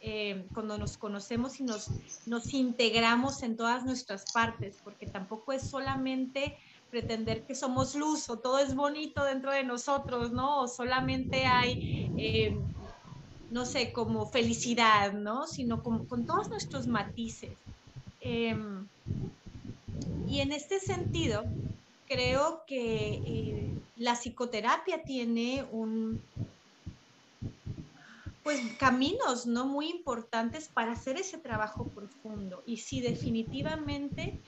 eh, cuando nos conocemos y nos, nos integramos en todas nuestras partes, porque tampoco es solamente pretender que somos luz o todo es bonito dentro de nosotros, ¿no? O solamente hay eh, no sé, como felicidad, ¿no? Sino con, todos nuestros matices. Em, y en este sentido, creo que eh, la psicoterapia tiene un, pues caminos no muy importantes para hacer ese trabajo profundo. Y sí, definitivamente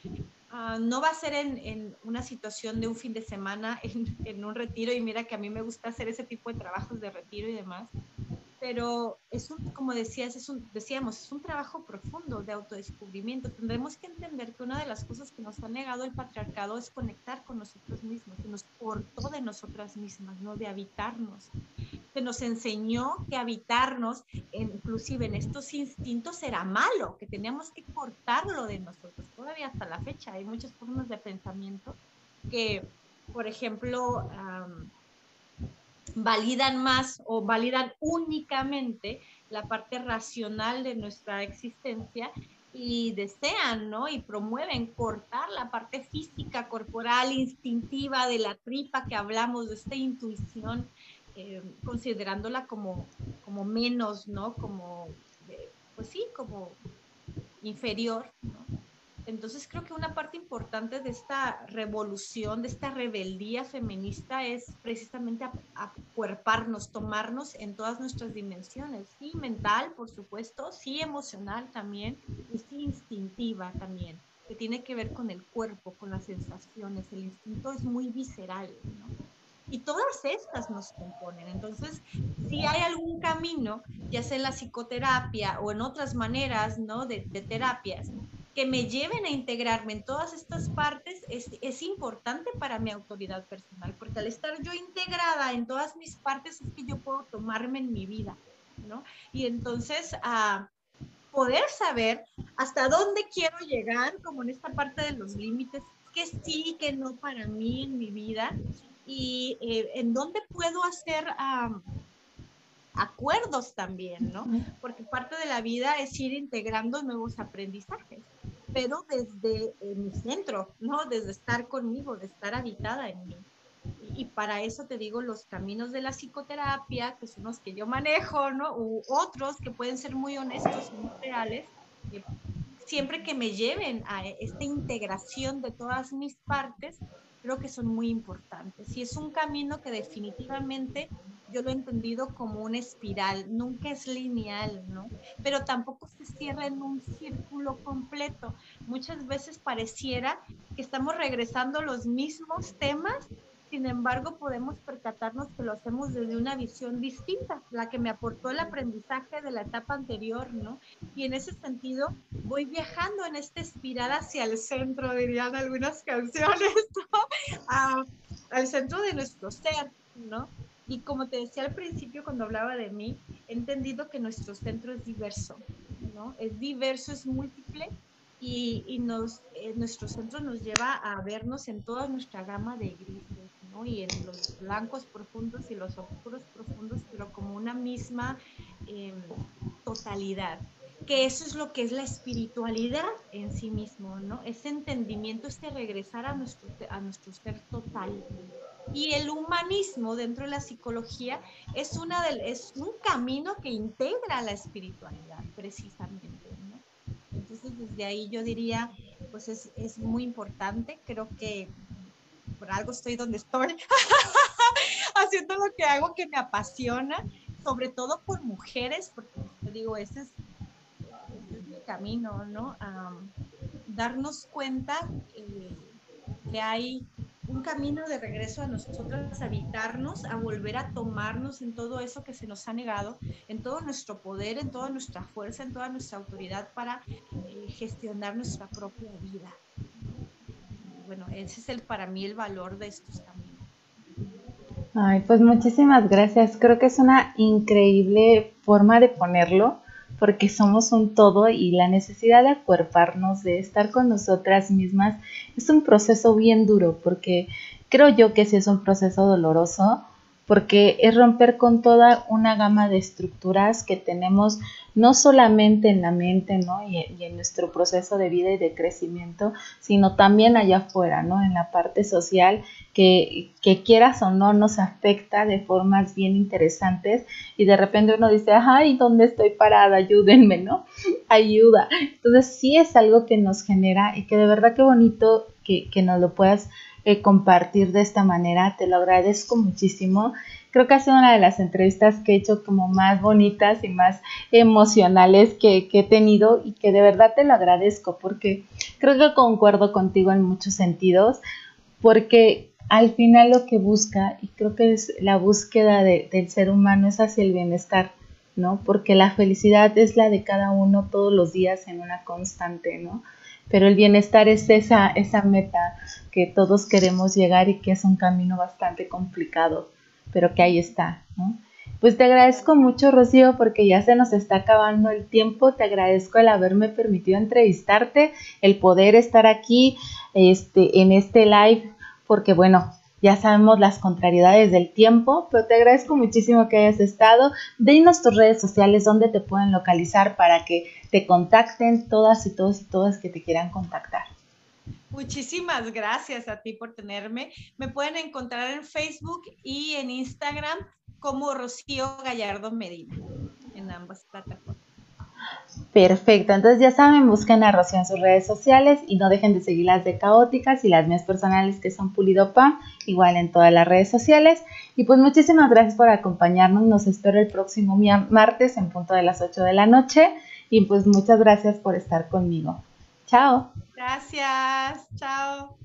ah, no va a ser en, una situación de un fin de semana, (laughs) en, en, un retiro, y mira que a mí me gusta hacer ese tipo de trabajos de retiro y demás, pero es un, como decías, es un, decíamos, es un trabajo profundo de autodescubrimiento. Tendremos que entender que una de las cosas que nos ha negado el patriarcado es conectar con nosotros mismos, que nos cortó de nosotras mismas, ¿no? De habitarnos. Se nos enseñó que habitarnos, inclusive en estos instintos, era malo, que teníamos que cortarlo de nosotros. Todavía hasta la fecha hay muchas formas de pensamiento que, por ejemplo, validan más o validan únicamente la parte racional de nuestra existencia y desean, ¿no? Y promueven cortar la parte física, corporal, instintiva de la tripa que hablamos, de esta intuición, eh, considerándola como, como menos, ¿no? Como, pues sí, como inferior, ¿no? Entonces creo que una parte importante de esta revolución, de esta rebeldía feminista es precisamente acuerparnos, tomarnos en todas nuestras dimensiones, sí mental, por supuesto, sí emocional también y sí instintiva también, que tiene que ver con el cuerpo, con las sensaciones. El instinto es muy visceral, ¿no? Y todas estas nos componen. Entonces, si hay algún camino, ya sea en la psicoterapia o en otras maneras, ¿no? De, de terapias, que me lleven a integrarme en todas estas partes es, es, importante para mi autoridad personal, porque al estar yo integrada en todas mis partes es que yo puedo tomarme en mi vida, ¿no? Y entonces a poder saber hasta dónde quiero llegar, como en esta parte de los límites, que sí, que no para mí en mi vida, y eh, en dónde puedo hacer... acuerdos también, ¿no? Porque parte de la vida es ir integrando nuevos aprendizajes pero desde eh, mi centro, ¿no? Desde estar conmigo, de estar habitada en mí. Y, para eso te digo los caminos de la psicoterapia, que son los que yo manejo, ¿no? U otros que pueden ser muy honestos y muy reales, siempre que me lleven a esta integración de todas mis partes, creo que son muy importantes. Y es un camino que definitivamente yo lo he entendido como una espiral, nunca es lineal, ¿no? Pero tampoco se cierra en un círculo completo. Muchas veces pareciera que estamos regresando a los mismos temas, sin embargo podemos percatarnos que lo hacemos desde una visión distinta, la que me aportó el aprendizaje de la etapa anterior, ¿no? Y en ese sentido voy viajando en esta espiral hacia el centro, dirían algunas canciones, ¿no? (laughs) al centro de nuestro ser, ¿no? Y como te decía al principio cuando hablaba de mí, he entendido que nuestro centro es diverso, ¿no? Es diverso, es múltiple y, y nos, eh, nuestro centro nos lleva a vernos en toda nuestra gama de grises, ¿no? Y en los blancos profundos y los oscuros profundos, pero como una misma em, totalidad que eso es lo que es la espiritualidad en sí mismo, ¿no? Ese entendimiento, este regresar a nuestro, a nuestro ser total, y el humanismo dentro de la psicología es, una es un camino que integra la espiritualidad, precisamente. Entonces, desde ahí yo diría, pues es, es muy importante, creo que por algo estoy donde estoy, (laughs) haciendo lo que hago que me apasiona, sobre todo por mujeres, porque te digo, ese es, mi camino, ¿no? darnos cuenta que hay un camino de regreso a nosotras, a habitarnos, a volver a tomarnos en todo eso que se nos ha negado, en todo nuestro poder, en toda nuestra fuerza, en toda nuestra autoridad para eh, gestionar nuestra propia vida. Bueno, ese es el para mí el valor de estos caminos. Ay, pues muchísimas gracias. Creo que es una increíble forma de ponerlo porque somos un todo y la necesidad de acuerparnos, de estar con nosotras mismas, es un proceso bien duro, porque creo yo que sí es un proceso doloroso, porque es romper con toda una gama de estructuras que tenemos no solamente en la mente, ¿no? Y, en nuestro proceso de vida y de crecimiento, sino también allá afuera, ¿no? En la parte social, que, que quieras o no nos afecta de formas bien interesantes y de repente uno dice, ay, ¿dónde estoy parada? Ayúdenme, ¿no? (laughs) Ayuda. Entonces sí es algo que nos genera y que de verdad qué bonito que, que nos lo puedas eh, compartir de esta manera. Te lo agradezco muchísimo. Creo que ha sido una de las entrevistas que he hecho como más bonitas y más emocionales que, he tenido y que de verdad te lo agradezco porque creo que concuerdo contigo en muchos sentidos porque al final lo que busca, y creo que es la búsqueda de, del ser humano, es hacia el bienestar, ¿no? Porque la felicidad es la de cada uno todos los días en una constante, ¿no? pero el bienestar es esa, esa meta que todos queremos llegar y que es un camino bastante complicado, pero que ahí está. Pues te agradezco mucho, Rocío, porque ya se nos está acabando el tiempo. Te agradezco el haberme permitido entrevistarte, el poder estar aquí este, en este live, porque bueno, ya sabemos las contrariedades del tiempo, pero te agradezco muchísimo que hayas estado. Dinos tus redes sociales donde te pueden localizar para que te contacten todas y todos y todas que te quieran contactar. Muchísimas gracias a ti por tenerme. Me pueden encontrar en Facebook y en Instagram como Rocío Gallardo Medina, en ambas plataformas. Perfecto, entonces ya saben, busquen a Rocío en sus redes sociales y no dejen de seguir las de Caóticas y las mías personales que son Pulidopa, igual en todas las redes sociales. Y pues muchísimas gracias por acompañarnos, nos espero el próximo martes en punto de las 8 de la noche y pues muchas gracias por estar conmigo. Chao. Gracias, chao.